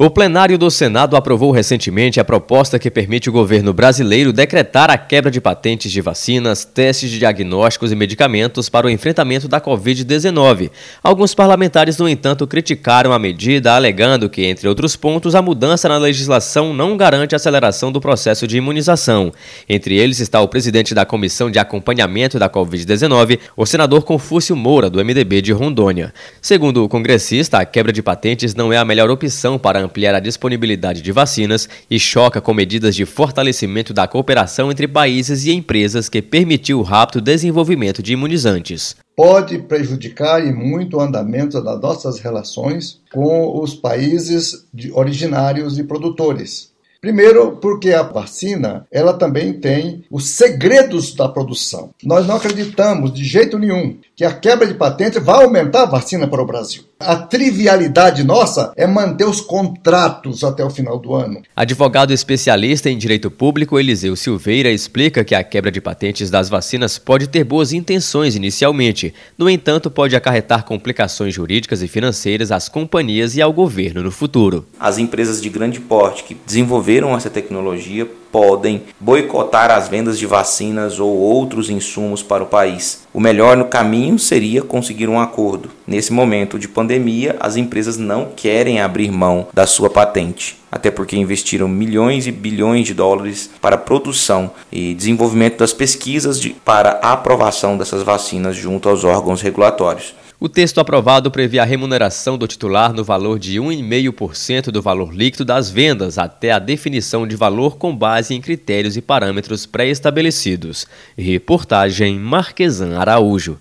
O plenário do Senado aprovou recentemente a proposta que permite o governo brasileiro decretar a quebra de patentes de vacinas, testes de diagnósticos e medicamentos para o enfrentamento da Covid-19. Alguns parlamentares, no entanto, criticaram a medida, alegando que, entre outros pontos, a mudança na legislação não garante a aceleração do processo de imunização. Entre eles está o presidente da Comissão de Acompanhamento da Covid-19, o senador Confúcio Moura, do MDB de Rondônia. Segundo o congressista, a quebra de patentes não é a melhor opção para ampliar a disponibilidade de vacinas e choca com medidas de fortalecimento da cooperação entre países e empresas que permitiu o rápido desenvolvimento de imunizantes. Pode prejudicar e muito o andamento das nossas relações com os países originários e produtores. Primeiro, porque a vacina, ela também tem os segredos da produção. Nós não acreditamos de jeito nenhum que a quebra de patente vai aumentar a vacina para o Brasil. A trivialidade nossa é manter os contratos até o final do ano. Advogado especialista em direito público Eliseu Silveira explica que a quebra de patentes das vacinas pode ter boas intenções inicialmente, no entanto, pode acarretar complicações jurídicas e financeiras às companhias e ao governo no futuro. As empresas de grande porte que desenvolveram essa tecnologia podem boicotar as vendas de vacinas ou outros insumos para o país. O melhor no caminho seria conseguir um acordo. Nesse momento de pandemia, as empresas não querem abrir mão da sua patente, até porque investiram milhões e bilhões de dólares para a produção e desenvolvimento das pesquisas de, para a aprovação dessas vacinas junto aos órgãos regulatórios. O texto aprovado prevê a remuneração do titular no valor de 1,5% do valor líquido das vendas até a definição de valor com base em critérios e parâmetros pré-estabelecidos. Reportagem Marquesan Araújo.